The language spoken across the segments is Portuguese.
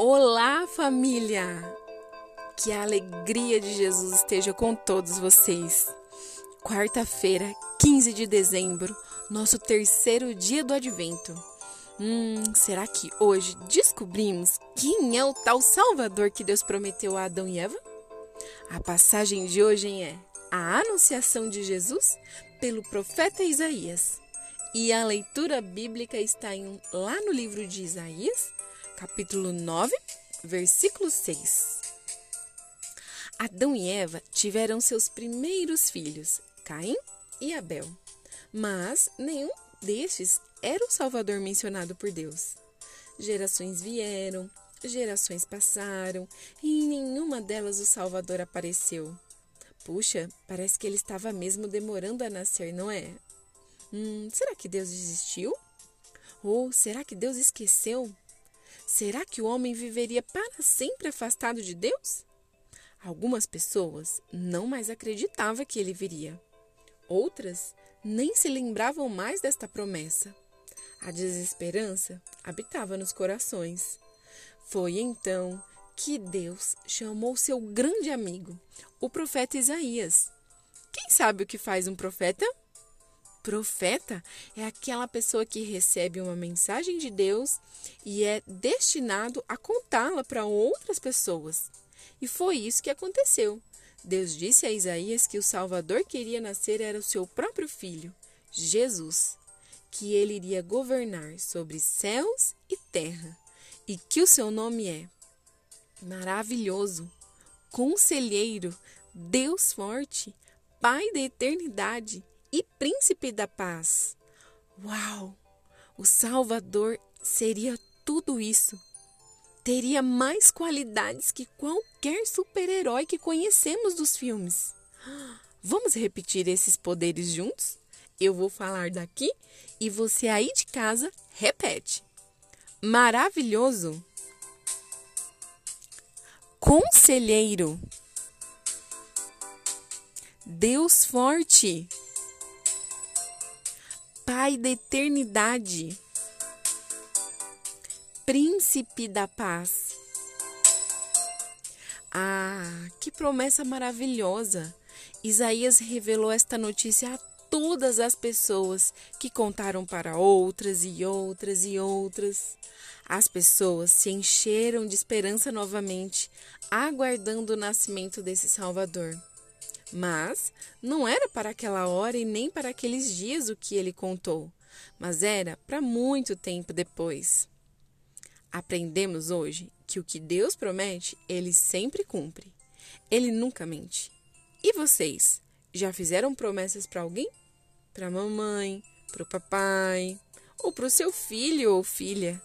Olá, família! Que a alegria de Jesus esteja com todos vocês. Quarta-feira, 15 de dezembro, nosso terceiro dia do advento. Hum, será que hoje descobrimos quem é o tal Salvador que Deus prometeu a Adão e Eva? A passagem de hoje é a anunciação de Jesus pelo profeta Isaías. E a leitura bíblica está em, lá no livro de Isaías, capítulo 9, versículo 6. Adão e Eva tiveram seus primeiros filhos, Caim e Abel. Mas nenhum destes era o Salvador mencionado por Deus. Gerações vieram, gerações passaram e em nenhuma delas o Salvador apareceu. Puxa, parece que ele estava mesmo demorando a nascer, não é? Hum, será que Deus desistiu? Ou será que Deus esqueceu? Será que o homem viveria para sempre afastado de Deus? Algumas pessoas não mais acreditavam que ele viria. Outras nem se lembravam mais desta promessa. A desesperança habitava nos corações. Foi então que Deus chamou seu grande amigo, o profeta Isaías. Quem sabe o que faz um profeta? Profeta é aquela pessoa que recebe uma mensagem de Deus e é destinado a contá-la para outras pessoas. E foi isso que aconteceu. Deus disse a Isaías que o Salvador que iria nascer era o seu próprio filho, Jesus, que ele iria governar sobre céus e terra, e que o seu nome é maravilhoso, conselheiro, Deus forte, Pai da eternidade e príncipe da paz. Uau! O Salvador seria tudo isso. Teria mais qualidades que qualquer super-herói que conhecemos dos filmes. Vamos repetir esses poderes juntos? Eu vou falar daqui e você aí de casa repete. Maravilhoso. Conselheiro. Deus forte. Pai da eternidade, Príncipe da paz. Ah, que promessa maravilhosa! Isaías revelou esta notícia a todas as pessoas que contaram para outras e outras e outras. As pessoas se encheram de esperança novamente, aguardando o nascimento desse Salvador. Mas não era para aquela hora e nem para aqueles dias o que ele contou, mas era para muito tempo depois. Aprendemos hoje que o que Deus promete, ele sempre cumpre. Ele nunca mente. E vocês, já fizeram promessas para alguém? Para a mamãe, para o papai, ou para o seu filho ou filha?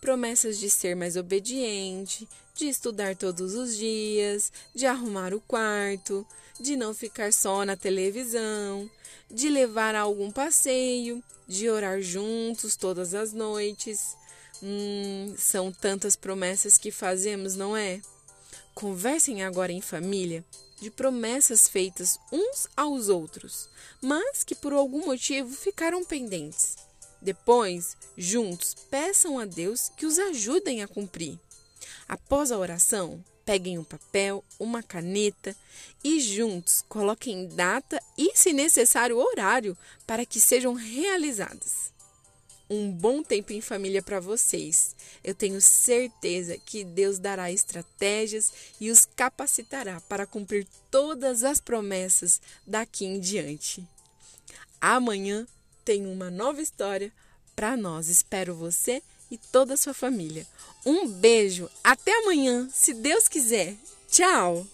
Promessas de ser mais obediente, de estudar todos os dias, de arrumar o quarto, de não ficar só na televisão, de levar a algum passeio, de orar juntos todas as noites. Hum, são tantas promessas que fazemos, não é? Conversem agora em família de promessas feitas uns aos outros, mas que por algum motivo ficaram pendentes. Depois, juntos, peçam a Deus que os ajudem a cumprir. Após a oração, peguem um papel, uma caneta e juntos coloquem data e, se necessário, horário para que sejam realizadas. Um bom tempo em família para vocês. Eu tenho certeza que Deus dará estratégias e os capacitará para cumprir todas as promessas daqui em diante. Amanhã tem uma nova história para nós. Espero você e toda a sua família. Um beijo, até amanhã, se Deus quiser. Tchau!